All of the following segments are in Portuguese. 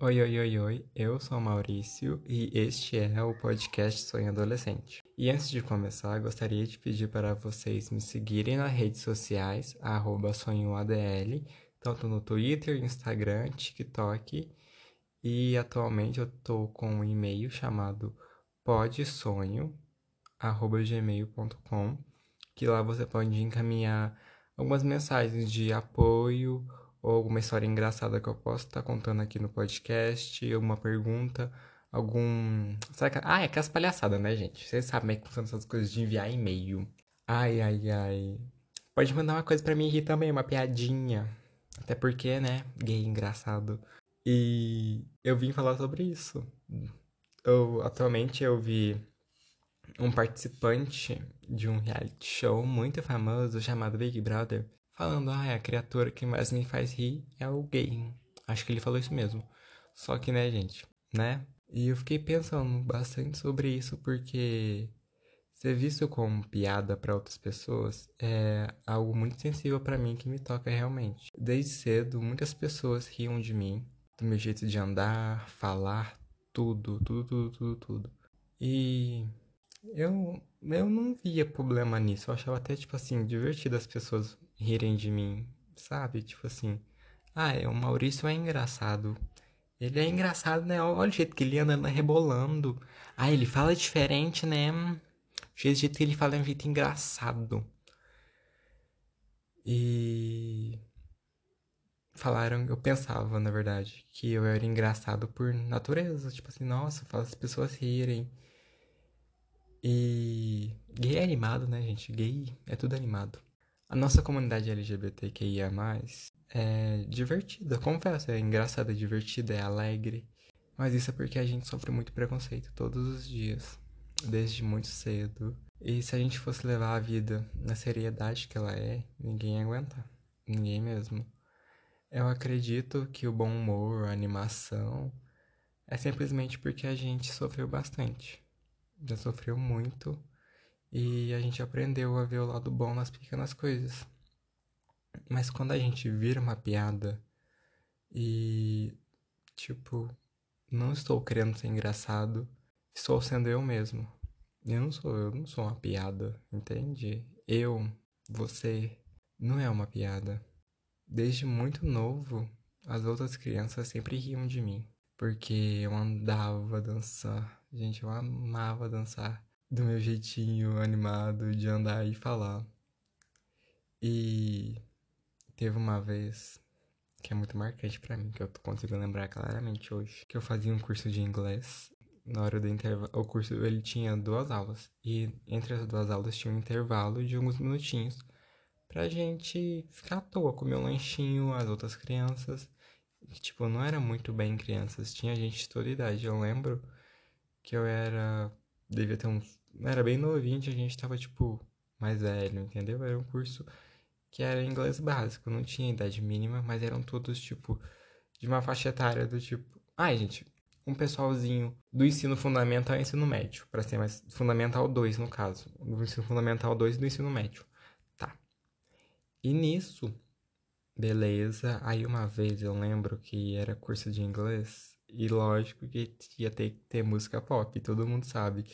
Oi, oi, oi, oi, eu sou o Maurício e este é o podcast Sonho Adolescente. E antes de começar, gostaria de pedir para vocês me seguirem nas redes sociais, sonhoadl, tanto no Twitter, Instagram, TikTok e atualmente eu estou com um e-mail chamado podsonho.gmail.com que lá você pode encaminhar algumas mensagens de apoio ou alguma história engraçada que eu posso estar contando aqui no podcast, alguma pergunta, algum. Sabe que... Ah, é aquelas palhaçadas, né, gente? Vocês sabem como é funcionam essas coisas de enviar e-mail. Ai, ai, ai. Pode mandar uma coisa para mim aqui também, uma piadinha. Até porque, né? Gay engraçado. E eu vim falar sobre isso. Eu, atualmente eu vi um participante de um reality show muito famoso chamado Big Brother falando, ah, a criatura que mais me faz rir é o gay. Acho que ele falou isso mesmo. Só que, né, gente, né? E eu fiquei pensando bastante sobre isso porque ser visto como piada para outras pessoas é algo muito sensível para mim que me toca realmente. Desde cedo, muitas pessoas riam de mim, do meu jeito de andar, falar, tudo, tudo, tudo, tudo, tudo. E eu, eu não via problema nisso. Eu achava até, tipo assim, divertido as pessoas rirem de mim, sabe? Tipo assim, ah, é, o Maurício é engraçado. Ele é engraçado, né? Olha o jeito que ele anda rebolando. Ah, ele fala diferente, né? O jeito que ele fala é um jeito engraçado. E falaram, eu pensava, na verdade, que eu era engraçado por natureza. Tipo assim, nossa, faz as pessoas rirem. E gay é animado, né, gente? Gay é tudo animado. A nossa comunidade LGBTQIA+, é divertida, confesso, é engraçada, é divertida, é alegre. Mas isso é porque a gente sofre muito preconceito todos os dias, desde muito cedo. E se a gente fosse levar a vida na seriedade que ela é, ninguém ia aguentar. Ninguém mesmo. Eu acredito que o bom humor, a animação, é simplesmente porque a gente sofreu bastante. Já sofreu muito e a gente aprendeu a ver o lado bom nas pequenas coisas. Mas quando a gente vira uma piada e, tipo, não estou querendo ser engraçado, estou sendo eu mesmo. Eu não sou, eu não sou uma piada, entende? Eu, você, não é uma piada. Desde muito novo, as outras crianças sempre riam de mim, porque eu andava dançar. Gente, eu amava dançar do meu jeitinho animado de andar e falar. E teve uma vez que é muito marcante para mim, que eu consigo lembrar claramente hoje, que eu fazia um curso de inglês. Na hora do intervalo, o curso ele tinha duas aulas e entre as duas aulas tinha um intervalo de alguns minutinhos pra gente ficar à toa, comer um lanchinho, as outras crianças. E, tipo, não era muito bem crianças, tinha gente de toda idade. Eu lembro que eu era devia ter uns era bem novinho, a gente tava, tipo, mais velho, entendeu? Era um curso que era inglês básico, não tinha idade mínima, mas eram todos, tipo, de uma faixa etária do tipo. Ai, gente, um pessoalzinho do ensino fundamental e ensino médio, para ser mais. Fundamental 2, no caso. Do ensino fundamental 2 e do ensino médio. Tá. E nisso, beleza. Aí uma vez eu lembro que era curso de inglês, e lógico que ia ter que ter música pop, todo mundo sabe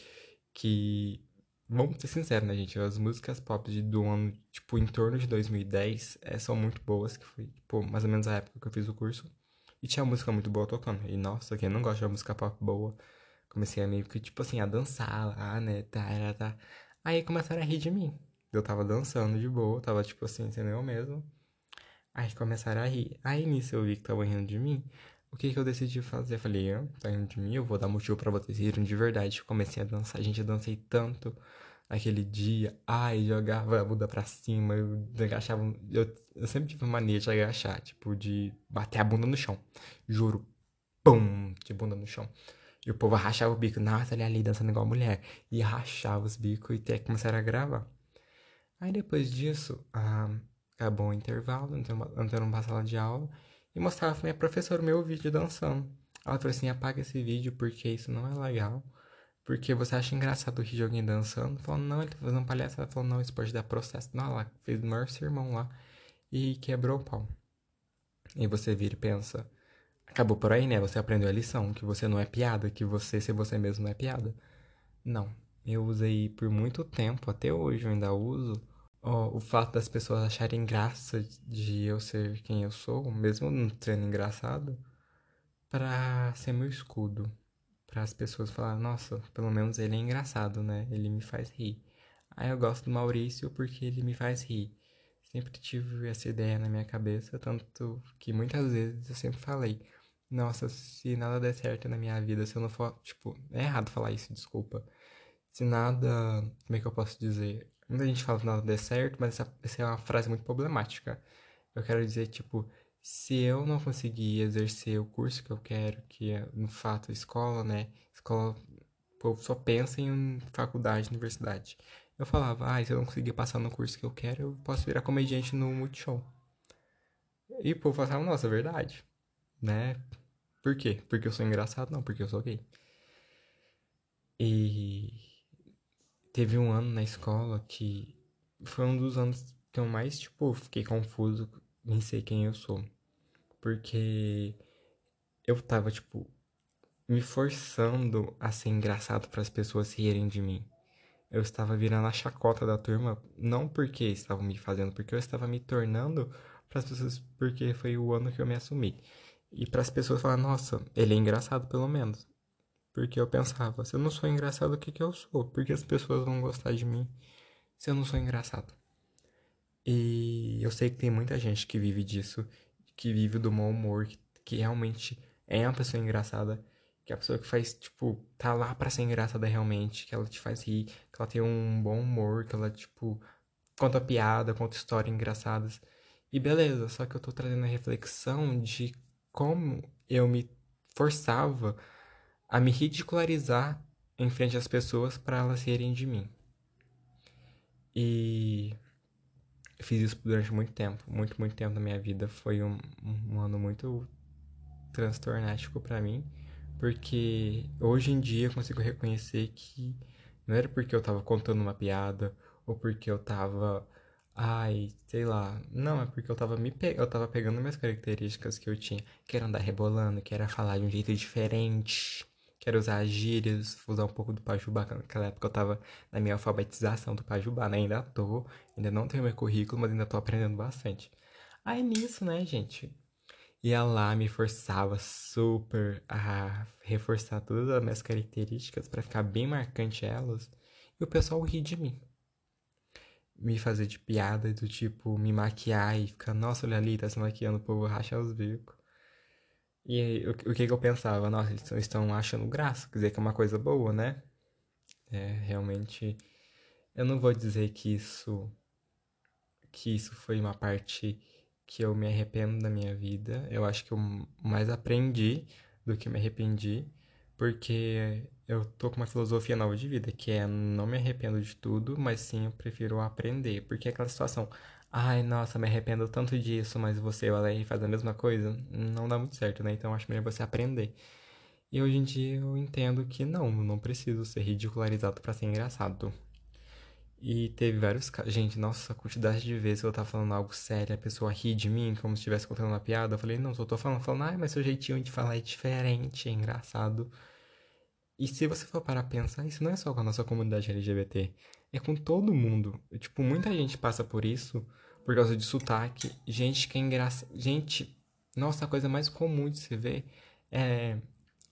que vamos ser sinceros, né, gente? As músicas pop do ano, tipo, em torno de 2010 é, são muito boas, que foi, tipo, mais ou menos a época que eu fiz o curso. E tinha música muito boa tocando. E, nossa, quem não gosta de música pop boa, comecei a meio que, tipo assim, a dançar lá, né, tá, tá, tá. Aí começaram a rir de mim. Eu tava dançando de boa, tava, tipo assim, sendo eu mesmo. Aí começaram a rir. Aí nisso eu vi que tava rindo de mim. O que, que eu decidi fazer? falei, ah, tá indo de mim, eu vou dar motivo para vocês rirem de verdade. Comecei a dançar, gente, eu dancei tanto naquele dia. Ai, jogava a bunda pra cima, eu agachava. Eu, eu sempre tive mania de agachar, tipo, de bater a bunda no chão. Juro. Pum! De bunda no chão. E o povo rachava o bico. Nossa, ele ali dançando igual mulher. E rachava os bicos e até começaram a gravar. Aí depois disso, ah, acabou o intervalo, entrando pra sala de aula e mostrava pra minha professora o meu vídeo dançando. Ela falou assim: apaga esse vídeo porque isso não é legal. Porque você acha engraçado rir de alguém dançando? Falou, não, ele tá fazendo palhaço. Ela falou, não, isso pode dar processo. Não, ela fez o maior sermão lá e quebrou o pau. E você vira e pensa: acabou por aí, né? Você aprendeu a lição, que você não é piada, que você ser você mesmo não é piada. Não. Eu usei por muito tempo, até hoje eu ainda uso, ó, o fato das pessoas acharem graça de eu ser quem eu sou, mesmo não sendo engraçado, pra ser meu escudo. Para as pessoas falar, nossa, pelo menos ele é engraçado, né? Ele me faz rir. Aí eu gosto do Maurício porque ele me faz rir. Sempre tive essa ideia na minha cabeça, tanto que muitas vezes eu sempre falei, nossa, se nada der certo na minha vida, se eu não for, tipo, é errado falar isso, desculpa. Se nada, como é que eu posso dizer? Muita gente fala que nada der certo, mas essa, essa é uma frase muito problemática. Eu quero dizer, tipo, se eu não conseguir exercer o curso que eu quero, que é, no fato, escola, né? Escola, o povo só pensa em faculdade, universidade. Eu falava, ah, se eu não conseguir passar no curso que eu quero, eu posso virar comediante no Multishow. E o povo falava, nossa, é verdade, né? Por quê? Porque eu sou engraçado? Não, porque eu sou gay. E teve um ano na escola que foi um dos anos que eu mais, tipo, fiquei confuso em ser quem eu sou. Porque eu tava, tipo, me forçando a ser engraçado para as pessoas rirem de mim. Eu estava virando a chacota da turma, não porque estavam me fazendo, porque eu estava me tornando para as pessoas, porque foi o ano que eu me assumi. E para as pessoas falar, nossa, ele é engraçado pelo menos. Porque eu pensava, se eu não sou engraçado, o que que eu sou? Porque as pessoas vão gostar de mim se eu não sou engraçado. E eu sei que tem muita gente que vive disso, que vive do mau humor, que, que realmente é uma pessoa engraçada, que é a pessoa que faz, tipo, tá lá pra ser engraçada realmente, que ela te faz rir, que ela tem um bom humor, que ela, tipo, conta piada, conta histórias engraçadas. E beleza, só que eu tô trazendo a reflexão de como eu me forçava a me ridicularizar em frente às pessoas para elas rirem de mim. E fiz isso durante muito tempo, muito, muito tempo da minha vida. Foi um, um ano muito transtornático para mim, porque hoje em dia eu consigo reconhecer que não era porque eu tava contando uma piada ou porque eu tava ai, sei lá, não, é porque eu tava me pe... eu tava pegando minhas características que eu tinha, que era andar rebolando, que era falar de um jeito diferente, Quero usar gírias, usar um pouco do Pajubá, naquela época eu tava na minha alfabetização do Pajubá, né? Ainda tô, ainda não tenho meu currículo, mas ainda tô aprendendo bastante. Aí nisso, né, gente? Ia lá, me forçava super a reforçar todas as minhas características para ficar bem marcante elas. E o pessoal ri de mim. Me fazer de piada do tipo, me maquiar e ficar, nossa, olha ali, tá se maquiando, o povo racha os bicos. E o, o que, que eu pensava? Nossa, eles estão achando graça, quer dizer que é uma coisa boa, né? É, realmente, eu não vou dizer que isso que isso foi uma parte que eu me arrependo da minha vida. Eu acho que eu mais aprendi do que me arrependi, porque eu tô com uma filosofia nova de vida, que é não me arrependo de tudo, mas sim eu prefiro aprender, porque é aquela situação, ai, nossa, me arrependo tanto disso, mas você vai lá e faz a mesma coisa, não dá muito certo, né? Então acho melhor você aprender. E hoje em dia eu entendo que não, não preciso ser ridicularizado para ser engraçado. E teve vários casos. Gente, nossa, a quantidade de vezes que eu tava falando algo sério, a pessoa ri de mim como se estivesse contando uma piada. Eu falei, não, só tô falando, falando, ai, mas seu jeitinho de falar é diferente, é engraçado. E se você for parar a pensar, isso não é só com a nossa comunidade LGBT, é com todo mundo. Tipo, muita gente passa por isso por causa de sotaque. Gente que é. Gente, nossa, a coisa mais comum de se ver é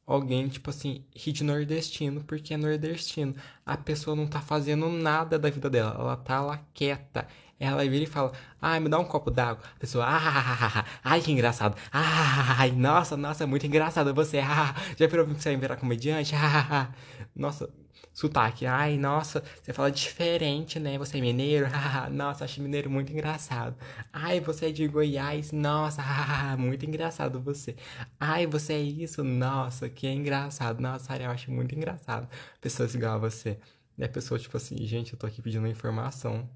alguém, tipo assim, de nordestino porque é nordestino. A pessoa não tá fazendo nada da vida dela, ela tá lá quieta. Ela vira e fala, ai, me dá um copo d'água. A pessoa, ah, ai, que engraçado. Ai, nossa, nossa, muito engraçado você. Ah, já virou que você vai virar comediante? Ah, nossa, sotaque. Ai, nossa, você fala diferente, né? Você é mineiro? nossa, acho mineiro muito engraçado. Ai, você é de Goiás? Nossa, muito engraçado você. Ai, você é isso? Nossa, que engraçado. Nossa, eu acho muito engraçado. Pessoas igual a você. E a pessoa, tipo assim, gente, eu tô aqui pedindo informação.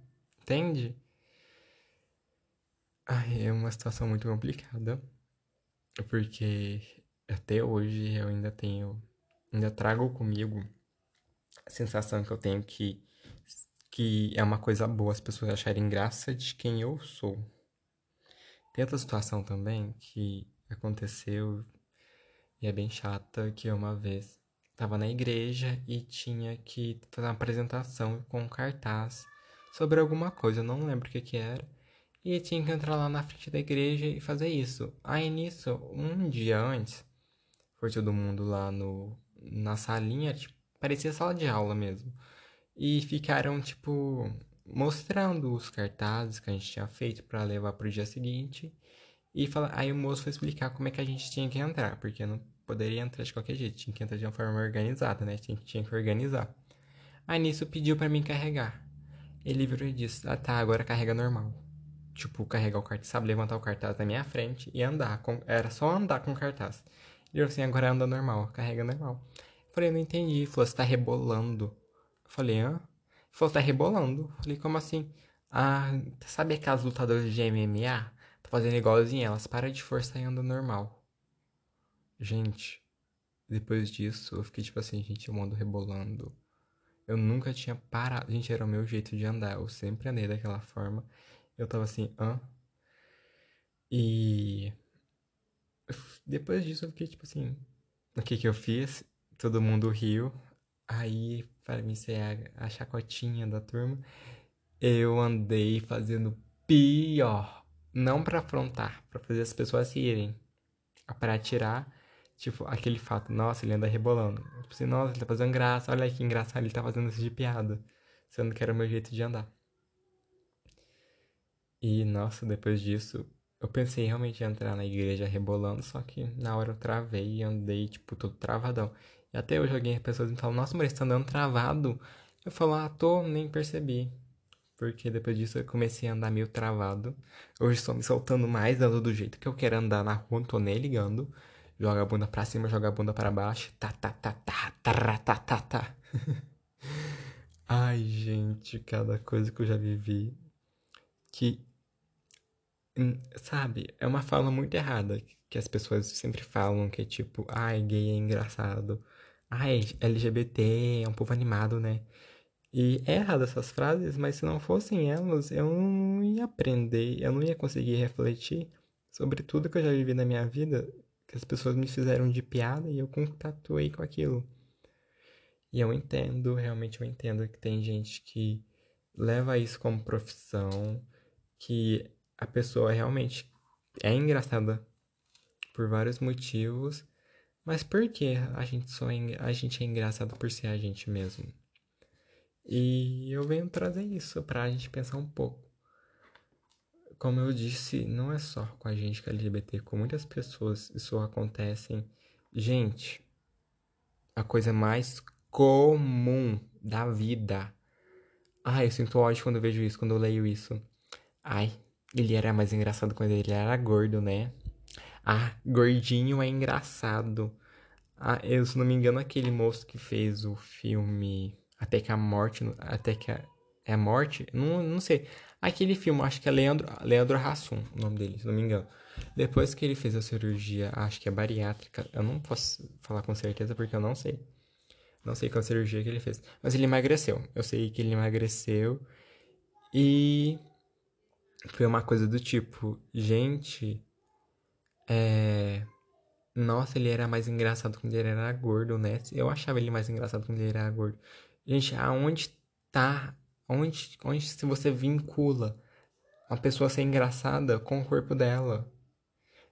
Entende? Ai, é uma situação muito complicada. Porque até hoje eu ainda tenho. Ainda trago comigo sensação que eu tenho que, que é uma coisa boa as pessoas acharem graça de quem eu sou. Tem outra situação também que aconteceu E é bem chata que uma vez tava na igreja e tinha que fazer uma apresentação com um cartaz sobre alguma coisa, eu não lembro o que que era. E tinha que entrar lá na frente da igreja e fazer isso. Aí nisso, um dia antes, foi todo mundo lá no, na salinha, tipo, parecia sala de aula mesmo. E ficaram, tipo, mostrando os cartazes que a gente tinha feito para levar pro dia seguinte. E fala, aí o moço foi explicar como é que a gente tinha que entrar, porque não poderia entrar de qualquer jeito, tinha que entrar de uma forma organizada, né? Tinha, tinha que organizar. Aí nisso pediu para mim carregar. Ele virou e disse: Ah tá, agora carrega normal. Tipo, carregar o cartaz, sabe? Levantar o cartaz na minha frente e andar. Com... Era só andar com o cartaz. Ele falou assim: agora anda normal, carrega normal. Falei: não entendi. Ele falou: você tá rebolando. Eu falei: hã? Ele falou: tá rebolando. Eu falei: como assim? Ah, sabe aquelas lutadoras de MMA? Tá fazendo igualzinho elas. Para de forçar e anda normal. Gente, depois disso, eu fiquei tipo assim, gente, eu ando rebolando. Eu nunca tinha parado. Gente, era o meu jeito de andar. Eu sempre andei daquela forma. Eu tava assim, hã? E. Depois disso, eu fiquei tipo assim, o que que eu fiz? Todo mundo riu. Aí, para mim ser a, a chacotinha da turma, eu andei fazendo pior. Não para afrontar, para fazer as pessoas rirem. Para tirar Tipo, aquele fato, nossa, ele anda rebolando. Tipo assim, nossa, ele tá fazendo graça, olha que engraçado, ele tá fazendo isso de piada. Sendo que era o meu jeito de andar. E, nossa, depois disso, eu pensei realmente em entrar na igreja rebolando, só que na hora eu travei e andei, tipo, todo travadão. Até hoje alguém, pessoas me falam, nossa, mas você tá andando travado? Eu falo, ah, tô, nem percebi. Porque depois disso eu comecei a andar meio travado. Hoje estou me soltando mais, dando do jeito que eu quero andar na rua, não tô nem ligando. Joga a bunda pra cima, joga a bunda para baixo. Tá, tá, tá, tá, tá, tá, tá, tá. Ai, gente, cada coisa que eu já vivi. Que. Hum, sabe, é uma fala muito errada. Que as pessoas sempre falam que é tipo, ai, gay é engraçado. Ai, LGBT é um povo animado, né? E é errado essas frases, mas se não fossem elas, eu não ia aprender, eu não ia conseguir refletir sobre tudo que eu já vivi na minha vida que as pessoas me fizeram de piada e eu contatuei com aquilo. E eu entendo, realmente eu entendo que tem gente que leva isso como profissão, que a pessoa realmente é engraçada por vários motivos, mas por que a gente só é, a gente é engraçado por ser a gente mesmo? E eu venho trazer isso pra gente pensar um pouco como eu disse, não é só com a gente que é LGBT, com muitas pessoas isso acontece. Gente, a coisa mais comum da vida. Ai, eu sinto ódio quando eu vejo isso, quando eu leio isso. Ai, ele era mais engraçado quando ele era gordo, né? Ah, gordinho é engraçado. Ah, eu, se não me engano, aquele moço que fez o filme Até que a Morte. Até que a. É a Morte? Não, não sei. Aquele filme, acho que é Leandro, Leandro Hassum, o nome dele, se não me engano. Depois que ele fez a cirurgia, acho que é bariátrica, eu não posso falar com certeza porque eu não sei. Não sei qual cirurgia que ele fez. Mas ele emagreceu. Eu sei que ele emagreceu. E foi uma coisa do tipo, gente, é. Nossa, ele era mais engraçado quando ele era gordo, né? Eu achava ele mais engraçado quando ele era gordo. Gente, aonde tá Onde, onde se você vincula a pessoa ser engraçada com o corpo dela?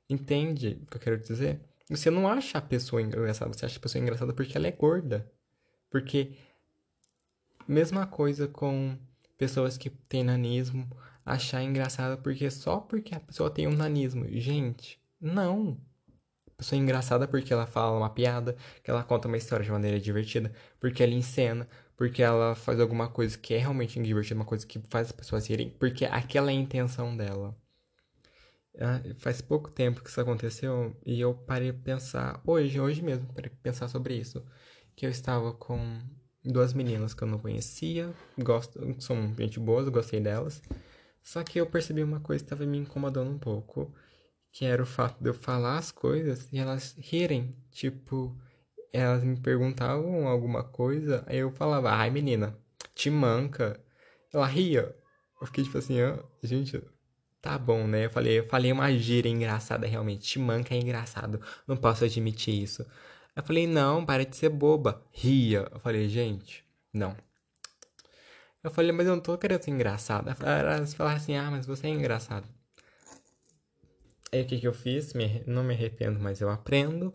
Entende o que eu quero dizer? Você não acha a pessoa engraçada, você acha a pessoa engraçada porque ela é gorda. Porque mesma coisa com pessoas que têm nanismo, achar engraçada porque só porque a pessoa tem um nanismo. Gente, não. A pessoa é engraçada porque ela fala uma piada, que ela conta uma história de maneira divertida, porque ela encena, porque ela faz alguma coisa que é realmente divertida, uma coisa que faz as pessoas rirem, porque aquela é a intenção dela. Ah, faz pouco tempo que isso aconteceu e eu parei pensar, hoje, hoje mesmo, parei pensar sobre isso. Que eu estava com duas meninas que eu não conhecia, gosto, são gente boas, gostei delas. Só que eu percebi uma coisa que estava me incomodando um pouco, que era o fato de eu falar as coisas e elas rirem. Tipo, elas me perguntavam alguma coisa, aí eu falava, ai menina, te manca. Ela ria. Eu fiquei tipo assim, gente, tá bom, né? Eu falei, eu falei uma gíria engraçada realmente. Manca é engraçado. Não posso admitir isso. Eu falei, não, para de ser boba. Ria. Eu falei, gente, não. Eu falei, mas eu não tô querendo ser engraçada. Elas falaram assim, ah, mas você é engraçado. Aí o que, que eu fiz? Me, não me arrependo, mas eu aprendo.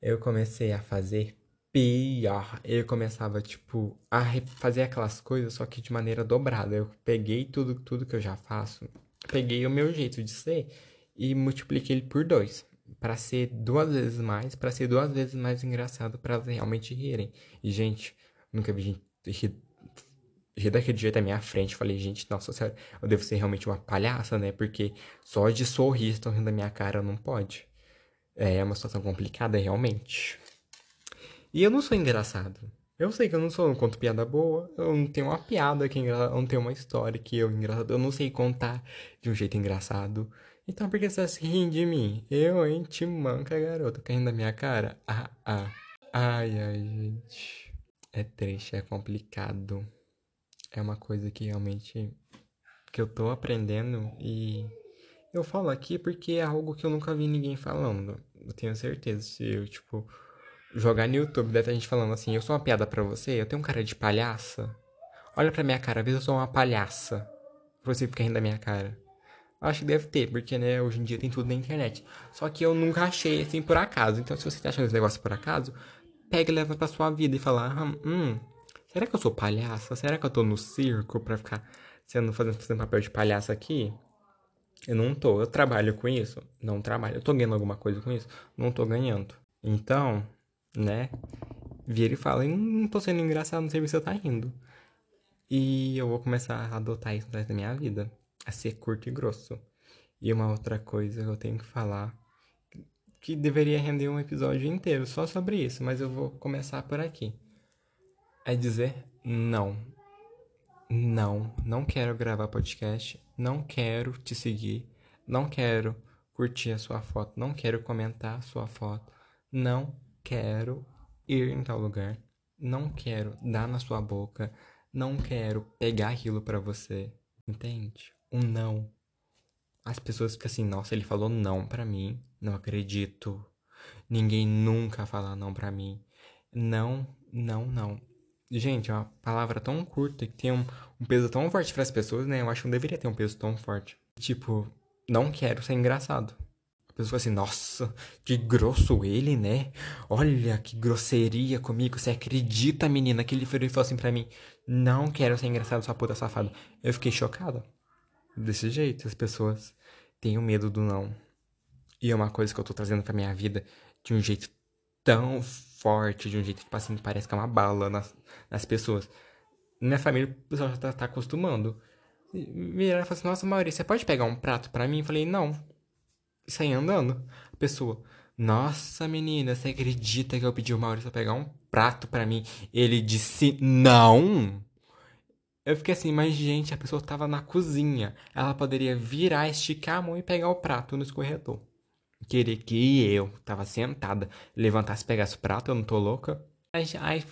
Eu comecei a fazer pior. Eu começava, tipo, a fazer aquelas coisas, só que de maneira dobrada. Eu peguei tudo, tudo que eu já faço, peguei o meu jeito de ser e multipliquei ele por dois. para ser duas vezes mais, para ser duas vezes mais engraçado, para realmente rirem. E, gente, nunca vi gente rir, rir daquele jeito à minha frente. Falei, gente, nossa senhora, eu devo ser realmente uma palhaça, né? Porque só de sorrir estão rindo da minha cara, não pode. É uma situação complicada, realmente. E eu não sou engraçado. Eu sei que eu não sou, eu conto piada boa, eu não tenho uma piada que é engraçada, eu não tenho uma história que eu engraçado, eu não sei contar de um jeito engraçado. Então por que você se rindo de mim? Eu, hein, te manca, garota, caindo na minha cara? Ah, ah. Ai, ai, gente. É triste, é complicado. É uma coisa que realmente que eu tô aprendendo e eu falo aqui porque é algo que eu nunca vi ninguém falando. Eu tenho certeza se eu, tipo, jogar no YouTube, deve ter gente falando assim, eu sou uma piada pra você, eu tenho um cara de palhaça. Olha pra minha cara, vê se eu sou uma palhaça. Você fica rindo da minha cara. Acho que deve ter, porque, né, hoje em dia tem tudo na internet. Só que eu nunca achei assim por acaso. Então, se você tá achando esse negócio por acaso, pega e leva pra sua vida e fala, hum, será que eu sou palhaça? Será que eu tô no circo pra ficar sendo, fazendo, fazendo papel de palhaça aqui? Eu não tô. Eu trabalho com isso? Não trabalho. Eu tô ganhando alguma coisa com isso? Não tô ganhando. Então, né? Vira e fala, não tô sendo engraçado, não sei se você tá rindo. E eu vou começar a adotar isso da minha vida. A ser curto e grosso. E uma outra coisa que eu tenho que falar, que deveria render um episódio inteiro só sobre isso, mas eu vou começar por aqui. É dizer não. Não, não quero gravar podcast, não quero te seguir, não quero curtir a sua foto, não quero comentar a sua foto, não quero ir em tal lugar, não quero dar na sua boca, não quero pegar aquilo para você, entende? Um não. As pessoas ficam assim, nossa, ele falou não para mim, não acredito. Ninguém nunca fala não para mim. Não, não, não. Gente, é uma palavra tão curta que tem um, um peso tão forte para as pessoas, né? Eu acho que não deveria ter um peso tão forte. Tipo, não quero ser engraçado pessoa assim, nossa, que grosso ele, né? Olha que grosseria comigo. Você acredita, menina, que ele falou assim pra mim: Não quero ser engraçado, sua puta safada. Eu fiquei chocada. Desse jeito, as pessoas têm o medo do não. E é uma coisa que eu tô trazendo pra minha vida de um jeito tão forte, de um jeito, tipo assim, parece que é uma bala nas, nas pessoas. Minha família, o pessoal já tá, tá acostumando. Viraram e falaram assim, nossa, Maurício, você pode pegar um prato pra mim? Eu falei, não e saí andando. A pessoa, nossa menina, você acredita que eu pedi o Maurício pegar um prato para mim? Ele disse não. Eu fiquei assim, mas gente, a pessoa tava na cozinha. Ela poderia virar, esticar a mão e pegar o prato no escorredor. Querer que eu, tava sentada, levantasse pegasse o prato, eu não tô louca. Ai, ai,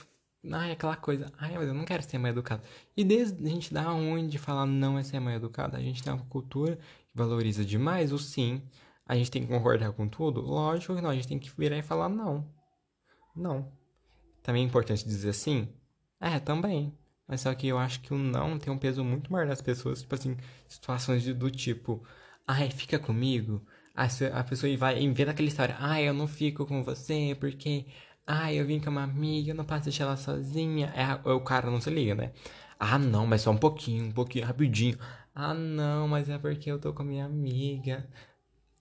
ai, aquela coisa. Ai, mas eu não quero ser mais educada. E desde a gente dá onde falar não é ser mais educada, a gente tem uma cultura que valoriza demais o sim a gente tem que concordar com tudo? Lógico que não, a gente tem que virar e falar não. Não. Também é importante dizer sim? É, também. Mas só que eu acho que o não tem um peso muito maior nas pessoas, tipo assim, situações de, do tipo, ai, fica comigo. A pessoa vai vê naquela história, ai, eu não fico com você porque, ai, eu vim com uma amiga, eu não posso deixar ela sozinha. É, o cara não se liga, né? Ah, não, mas só um pouquinho, um pouquinho, rapidinho. Ah, não, mas é porque eu tô com minha amiga.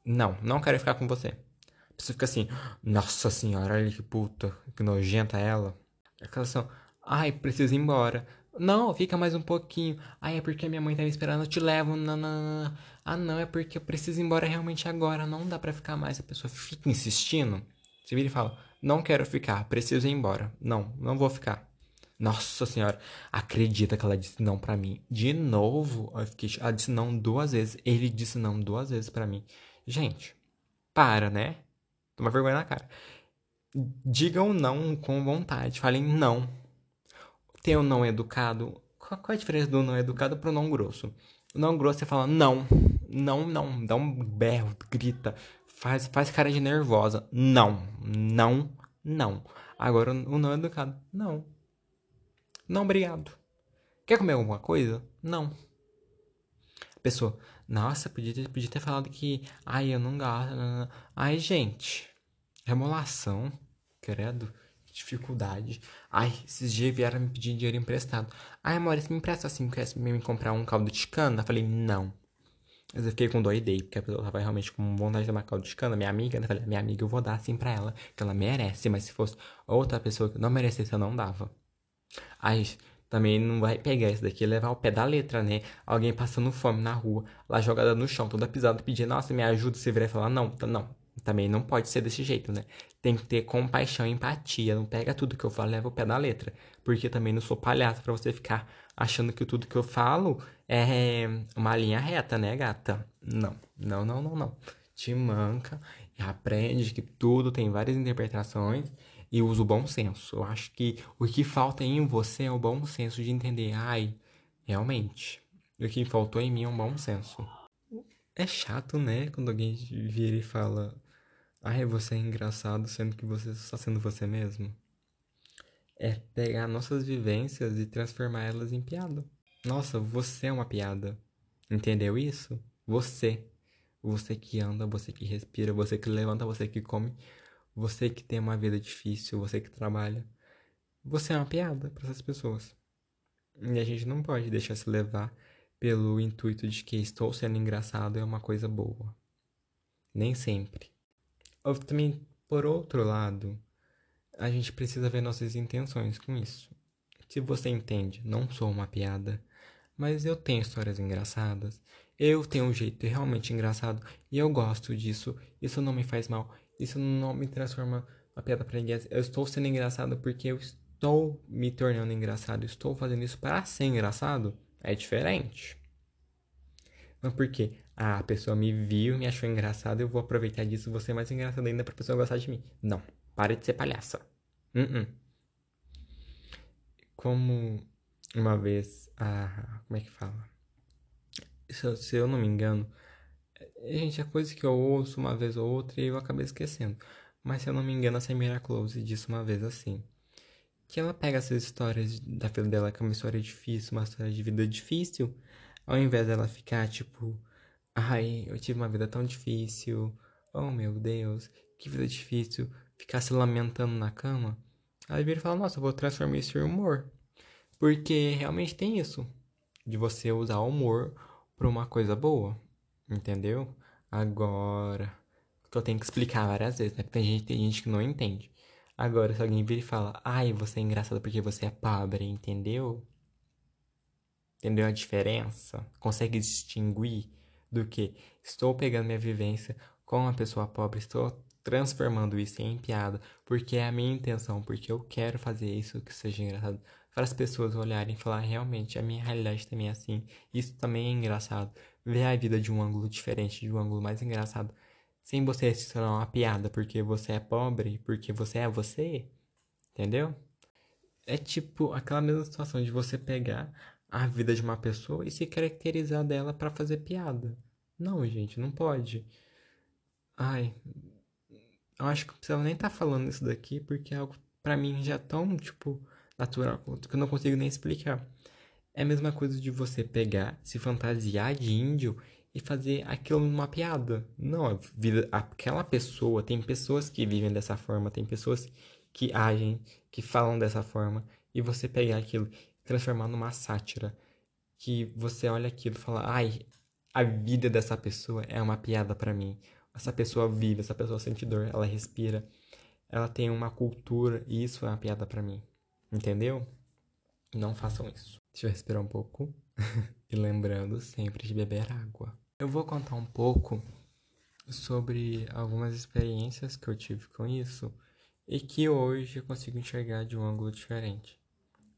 Não, não quero ficar com você. A pessoa fica assim, nossa senhora, olha que puta, que nojenta ela. Aquela assim, ai, preciso ir embora. Não, fica mais um pouquinho. Ai, é porque minha mãe tá me esperando, eu te levo. Não. Ah, não, é porque eu preciso ir embora realmente agora. Não dá pra ficar mais. A pessoa fica insistindo. Você vira e fala, não quero ficar, preciso ir embora. Não, não vou ficar. Nossa senhora, acredita que ela disse não para mim. De novo, eu fiquei, ela disse não duas vezes. Ele disse não duas vezes para mim. Gente, para, né? Toma vergonha na cara. Digam não com vontade. Falem não. Tem o não educado. Qual, é a diferença do não educado pro não grosso? Não grosso, você fala não. Não, não. Dá um berro, grita. Faz, faz cara de nervosa. Não. Não, não. Agora o não educado. Não. Não, obrigado. Quer comer alguma coisa? Não. Pessoa, nossa, podia ter, podia ter falado que. Ai, eu não gosto. Ai, gente. Remolação. Credo. Dificuldade. Ai, esses dias vieram me pedir dinheiro emprestado. Ai, Maurício, me empresta assim, quer me comprar um caldo de cana? Eu falei, não. Mas eu fiquei com dó porque a pessoa tava realmente com vontade de tomar caldo de cana. Minha amiga, né? falei, minha amiga, eu vou dar assim pra ela, que ela merece. Mas se fosse outra pessoa que não merecesse, eu não dava. Ai, também não vai pegar isso daqui e levar o pé da letra, né? Alguém passando fome na rua, lá jogada no chão, toda pisada, pedir, nossa, me ajuda, você virar e falar, não, não. Também não pode ser desse jeito, né? Tem que ter compaixão e empatia. Não pega tudo que eu falo, leva o pé da letra. Porque também não sou palhaço para você ficar achando que tudo que eu falo é uma linha reta, né, gata? Não, não, não, não, não. Te manca e aprende que tudo tem várias interpretações e usa o bom senso. Eu acho que o que falta em você é o bom senso de entender, ai, realmente, o que faltou em mim é um bom senso. É chato, né, quando alguém vira e fala, ai, você é engraçado sendo que você está sendo você mesmo. É pegar nossas vivências e transformar elas em piada. Nossa, você é uma piada. Entendeu isso? Você. Você que anda, você que respira, você que levanta, você que come, você que tem uma vida difícil, você que trabalha, você é uma piada para essas pessoas. E a gente não pode deixar se levar pelo intuito de que estou sendo engraçado é uma coisa boa. Nem sempre. Também, por outro lado, a gente precisa ver nossas intenções com isso. Se você entende, não sou uma piada, mas eu tenho histórias engraçadas, eu tenho um jeito realmente engraçado e eu gosto disso, isso não me faz mal, isso não me transforma uma piada pra ninguém. Eu estou sendo engraçado porque eu estou me tornando engraçado. estou fazendo isso para ser engraçado. É diferente. Mas por quê? Ah, a pessoa me viu, me achou engraçado, eu vou aproveitar disso, vou ser mais engraçado ainda pra pessoa gostar de mim. Não, pare de ser palhaça. Uh -uh. Como uma vez, ah, como é que fala? Se, se eu não me engano, Gente, é coisa que eu ouço uma vez ou outra e eu acabei esquecendo. Mas se eu não me engano, a Samira Close disse uma vez assim. Que ela pega essas histórias da vida dela, que é uma história difícil, uma história de vida difícil, ao invés dela ficar tipo, ai, eu tive uma vida tão difícil, oh meu Deus, que vida difícil, ficar se lamentando na cama, ela vira e fala, nossa, eu vou transformar isso em humor. Porque realmente tem isso, de você usar o humor pra uma coisa boa. Entendeu? Agora. Que eu tenho que explicar várias vezes, né? Porque tem gente, tem gente que não entende. Agora, se alguém vir e fala, ai, você é engraçado porque você é pobre, entendeu? Entendeu a diferença? Consegue distinguir do que estou pegando minha vivência com uma pessoa pobre, estou transformando isso em piada, porque é a minha intenção, porque eu quero fazer isso que seja engraçado, para as pessoas olharem e falar, realmente, a minha realidade também é assim, isso também é engraçado, ver a vida de um ângulo diferente, de um ângulo mais engraçado, sem você se tornar uma piada porque você é pobre, porque você é você, entendeu? É tipo aquela mesma situação de você pegar a vida de uma pessoa e se caracterizar dela para fazer piada. Não, gente, não pode. Ai, eu acho que não precisa nem estar tá falando isso daqui porque é algo para mim já tão, tipo, natural que eu não consigo nem explicar. É a mesma coisa de você pegar, se fantasiar de índio e fazer aquilo numa piada. Não, vida, aquela pessoa, tem pessoas que vivem dessa forma, tem pessoas que agem, que falam dessa forma, e você pegar aquilo transformar numa sátira. Que você olha aquilo e fala, ai, a vida dessa pessoa é uma piada para mim. Essa pessoa vive, essa pessoa sente dor, ela respira, ela tem uma cultura, e isso é uma piada para mim. Entendeu? Não façam isso. Deixa eu respirar um pouco. e lembrando sempre de beber água. Eu vou contar um pouco sobre algumas experiências que eu tive com isso e que hoje eu consigo enxergar de um ângulo diferente.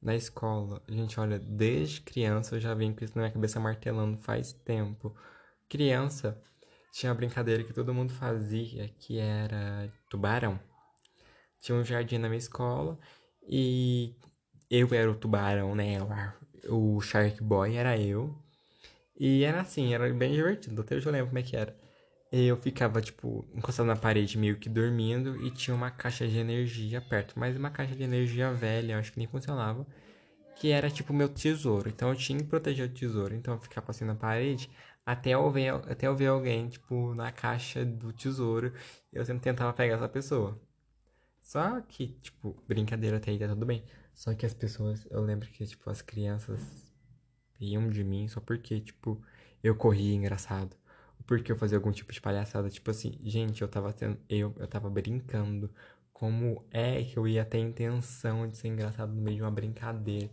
Na escola, gente olha desde criança, eu já venho com isso na minha cabeça martelando faz tempo. Criança, tinha uma brincadeira que todo mundo fazia, que era tubarão. Tinha um jardim na minha escola e eu era o tubarão, né? O Shark Boy era eu. E era assim, era bem divertido, até hoje eu lembro como é que era. Eu ficava, tipo, encostado na parede, meio que dormindo, e tinha uma caixa de energia perto, mas uma caixa de energia velha, acho que nem funcionava, que era tipo meu tesouro. Então eu tinha que proteger o tesouro. Então eu ficava assim na parede até eu ver, até eu ver alguém, tipo, na caixa do tesouro, eu sempre tentava pegar essa pessoa. Só que, tipo, brincadeira até aí tá tudo bem. Só que as pessoas, eu lembro que, tipo, as crianças riam de mim só porque, tipo, eu corria engraçado. Porque eu fazia algum tipo de palhaçada. Tipo assim, gente, eu tava tendo. Eu, eu tava brincando. Como é que eu ia ter intenção de ser engraçado no meio de uma brincadeira?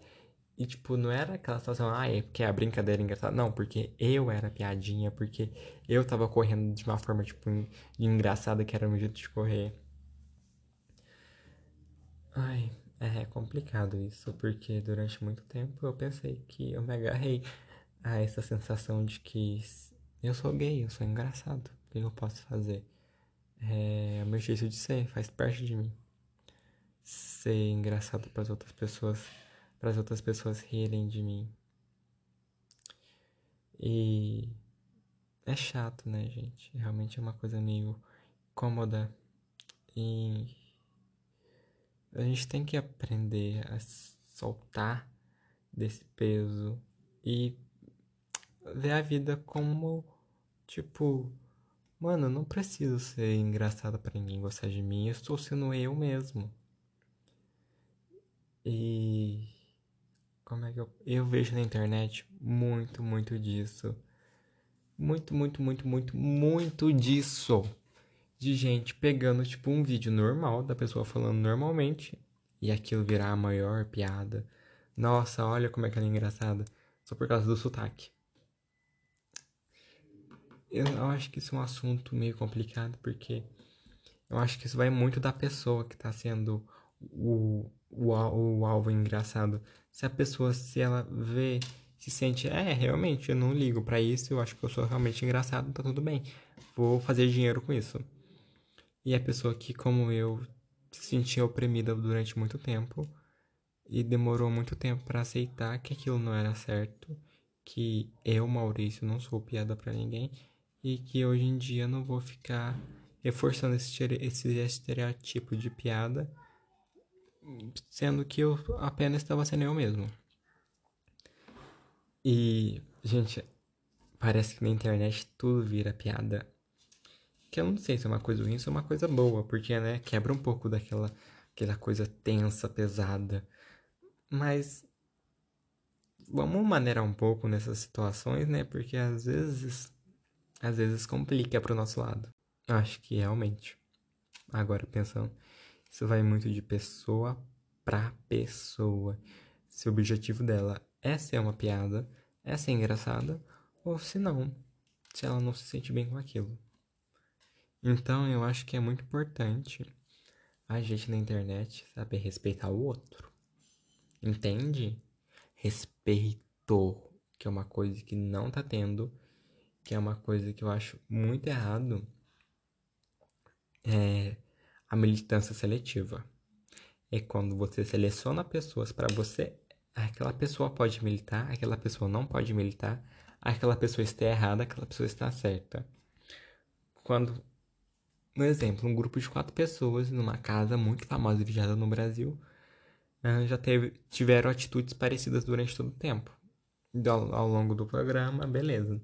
E, tipo, não era aquela situação, ah, é porque a brincadeira é engraçada. Não, porque eu era piadinha, porque eu tava correndo de uma forma, tipo, engraçada, que era o meu jeito de correr. Ai, é complicado isso, porque durante muito tempo eu pensei que eu me agarrei a essa sensação de que eu sou gay, eu sou engraçado. O que eu posso fazer? É o meu jeito de ser, faz parte de mim. Ser engraçado para as outras pessoas para as outras pessoas rirem de mim. E é chato, né, gente? Realmente é uma coisa meio cômoda. E a gente tem que aprender a soltar desse peso e ver a vida como tipo, mano, não preciso ser engraçado para ninguém gostar de mim, eu estou sendo eu mesmo. E como é que eu. Eu vejo na internet muito, muito disso. Muito, muito, muito, muito, muito disso. De gente pegando, tipo, um vídeo normal da pessoa falando normalmente e aquilo virar a maior piada. Nossa, olha como é que ela é engraçada. Só por causa do sotaque. Eu acho que isso é um assunto meio complicado porque eu acho que isso vai muito da pessoa que tá sendo o, o, o alvo engraçado. Se a pessoa, se ela vê, se sente, é, realmente, eu não ligo para isso, eu acho que eu sou realmente engraçado, tá tudo bem. Vou fazer dinheiro com isso. E a pessoa que, como eu, se sentia oprimida durante muito tempo e demorou muito tempo para aceitar que aquilo não era certo, que eu, Maurício, não sou piada para ninguém e que hoje em dia não vou ficar reforçando esse, esse estereótipo de piada sendo que eu apenas estava sendo eu mesmo. E, gente, parece que na internet tudo vira piada. Que eu não sei se é uma coisa ruim ou se é uma coisa boa, porque, né, quebra um pouco daquela aquela coisa tensa, pesada. Mas vamos maneirar um pouco nessas situações, né? Porque às vezes às vezes complica pro nosso lado. Acho que realmente. Agora pensando isso vai muito de pessoa pra pessoa. Se o objetivo dela é ser uma piada, é ser engraçada, ou se não, se ela não se sente bem com aquilo. Então eu acho que é muito importante a gente na internet saber respeitar o outro. Entende? Respeito, que é uma coisa que não tá tendo, que é uma coisa que eu acho muito errado. É a militância seletiva. É quando você seleciona pessoas para você, aquela pessoa pode militar, aquela pessoa não pode militar, aquela pessoa está errada, aquela pessoa está certa. Quando, um exemplo, um grupo de quatro pessoas numa casa muito famosa e vigiada no Brasil ah, já teve, tiveram atitudes parecidas durante todo o tempo. Ao, ao longo do programa, beleza.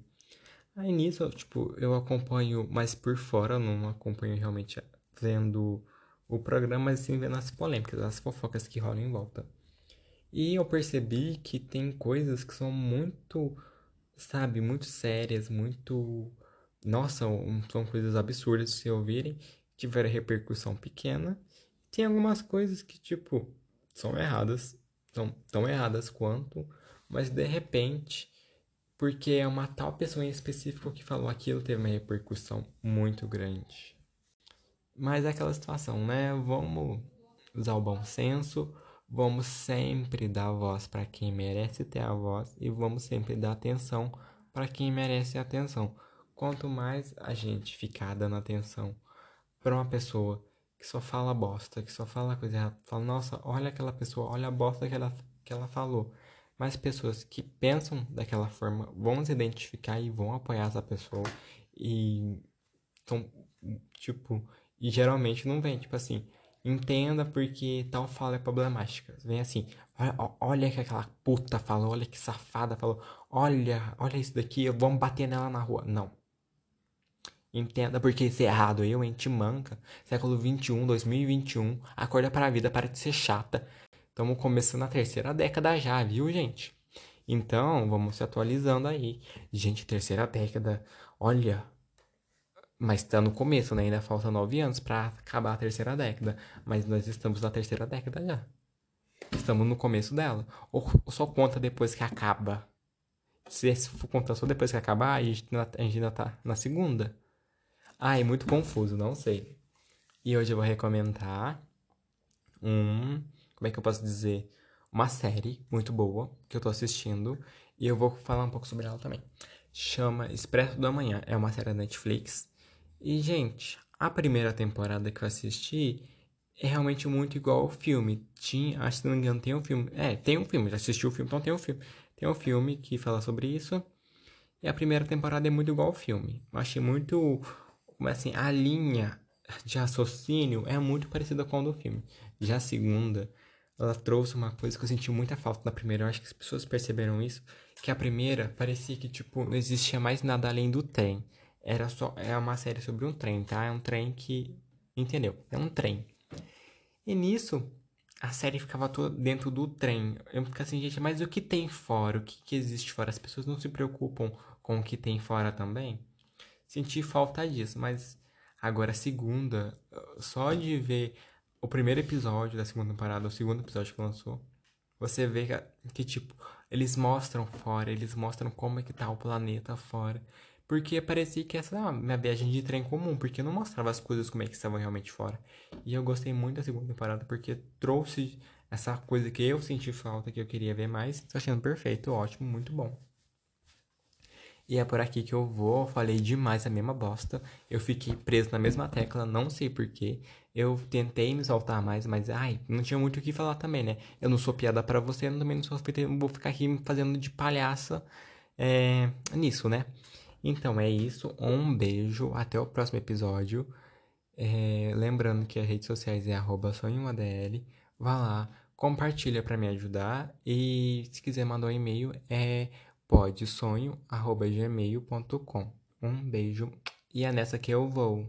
Aí nisso, tipo, eu acompanho mais por fora, não acompanho realmente vendo o programa, mas sim vendo as polêmicas, as fofocas que rolam em volta. E eu percebi que tem coisas que são muito, sabe, muito sérias, muito. Nossa, são coisas absurdas se ouvirem, tiveram repercussão pequena. Tem algumas coisas que, tipo, são erradas, são tão erradas quanto, mas de repente, porque é uma tal pessoa em específico que falou aquilo, teve uma repercussão muito grande. Mas é aquela situação, né? Vamos usar o bom senso, vamos sempre dar voz para quem merece ter a voz e vamos sempre dar atenção para quem merece atenção. Quanto mais a gente ficar dando atenção para uma pessoa que só fala bosta, que só fala coisa errada, fala, nossa, olha aquela pessoa, olha a bosta que ela, que ela falou. Mas pessoas que pensam daquela forma vão se identificar e vão apoiar essa pessoa. E então, tipo, e geralmente não vem, tipo assim, entenda porque tal fala é problemática. Vem assim, olha, olha que aquela puta falou, olha que safada falou, olha, olha isso daqui, vamos bater nela na rua. Não. Entenda porque isso é errado. Eu, hein, te manca. Século 21, 2021. Acorda para a vida, para de ser chata. Estamos começando a terceira década já, viu, gente? Então, vamos se atualizando aí. Gente, terceira década. Olha. Mas está no começo, né? Ainda falta nove anos para acabar a terceira década. Mas nós estamos na terceira década já. Estamos no começo dela. Ou, só conta depois que acaba. Se for contar só depois que acabar, a gente, ainda tá na segunda. Ai, muito confuso, não sei. E hoje eu vou recomendar um. Como é que eu posso dizer? Uma série muito boa que eu tô assistindo. E eu vou falar um pouco sobre ela também. Chama Expresso da Manhã. É uma série da Netflix. E, gente, a primeira temporada que eu assisti é realmente muito igual ao filme. Tinha, acho que se não me engano, tem um filme. É, tem um filme. Já assisti o filme, então tem um filme. Tem um filme que fala sobre isso. E a primeira temporada é muito igual ao filme. Eu achei muito como assim, a linha de raciocínio é muito parecida com a do filme. Já a segunda, ela trouxe uma coisa que eu senti muita falta na primeira. Eu acho que as pessoas perceberam isso. Que a primeira parecia que, tipo, não existia mais nada além do trem. Era só. É uma série sobre um trem, tá? É um trem que. Entendeu? É um trem. E nisso, a série ficava toda dentro do trem. Eu ficava assim, gente, mas o que tem fora? O que, que existe fora? As pessoas não se preocupam com o que tem fora também? senti falta disso, mas agora a segunda, só de ver o primeiro episódio da segunda temporada, o segundo episódio que lançou, você vê que, que, tipo, eles mostram fora, eles mostram como é que tá o planeta fora. Porque parecia que essa é minha viagem de trem comum, porque não mostrava as coisas como é que estavam realmente fora. E eu gostei muito da segunda temporada, porque trouxe essa coisa que eu senti falta, que eu queria ver mais. Tô achando perfeito, ótimo, muito bom. E é por aqui que eu vou. Falei demais a mesma bosta. Eu fiquei preso na mesma tecla, não sei porquê. Eu tentei me soltar mais, mas ai, não tinha muito o que falar também, né? Eu não sou piada para você, eu também não sou vou ficar aqui fazendo de palhaça é, nisso, né? Então é isso. Um beijo. Até o próximo episódio. É, lembrando que as redes sociais é arroba sonhoadl. Vá lá, compartilha para me ajudar. E se quiser mandar um e-mail, é podsonho.gmail.com. Um beijo e é nessa que eu vou.